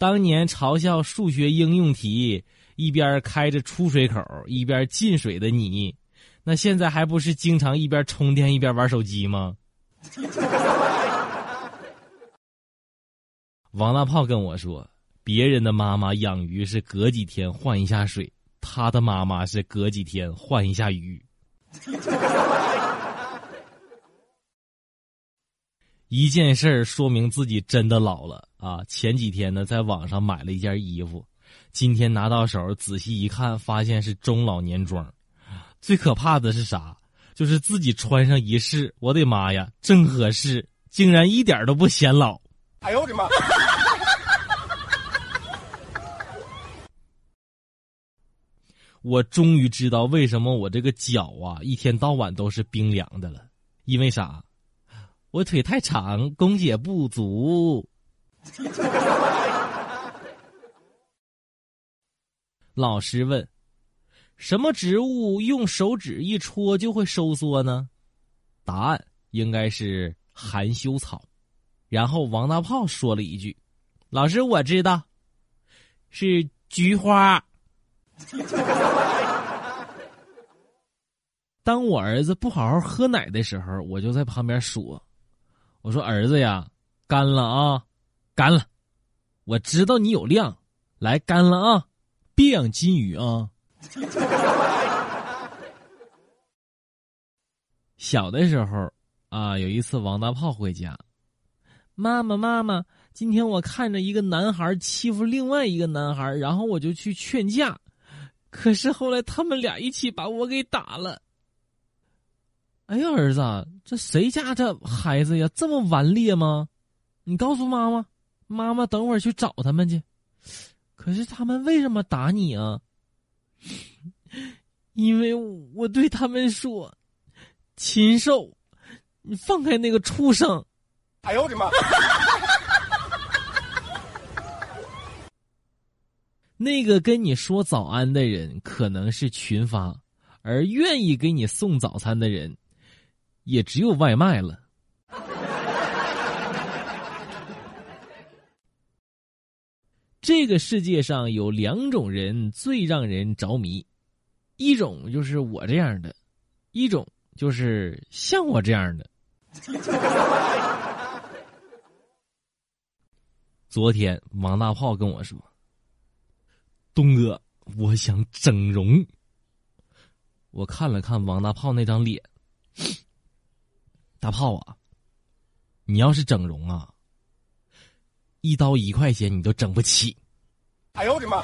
当年嘲笑数学应用题，一边开着出水口一边进水的你，那现在还不是经常一边充电一边玩手机吗？王大炮跟我说，别人的妈妈养鱼是隔几天换一下水，他的妈妈是隔几天换一下鱼。一件事儿说明自己真的老了啊！前几天呢，在网上买了一件衣服，今天拿到手仔细一看，发现是中老年装。最可怕的是啥？就是自己穿上一试，我的妈呀，正合适，竟然一点都不显老。哎呦我的妈！我终于知道为什么我这个脚啊，一天到晚都是冰凉的了，因为啥？我腿太长，供血不足。老师问：“什么植物用手指一戳就会收缩呢？”答案应该是含羞草。然后王大炮说了一句：“老师，我知道，是菊花。”当我儿子不好好喝奶的时候，我就在旁边说。我说儿子呀，干了啊，干了！我知道你有量，来干了啊，别养金鱼啊。小的时候啊，有一次王大炮回家，妈妈妈妈，今天我看着一个男孩欺负另外一个男孩，然后我就去劝架，可是后来他们俩一起把我给打了。哎呀，儿子，这谁家这孩子呀，这么顽劣吗？你告诉妈妈，妈妈等会儿去找他们去。可是他们为什么打你啊？因为我对他们说：“禽兽，你放开那个畜生！”哎呦我的妈！那个跟你说早安的人可能是群发，而愿意给你送早餐的人。也只有外卖了。这个世界上有两种人最让人着迷，一种就是我这样的，一种就是像我这样的。昨天王大炮跟我说：“东哥，我想整容。”我看了看王大炮那张脸。大炮啊！你要是整容啊，一刀一块钱你都整不起。哎呦我的妈！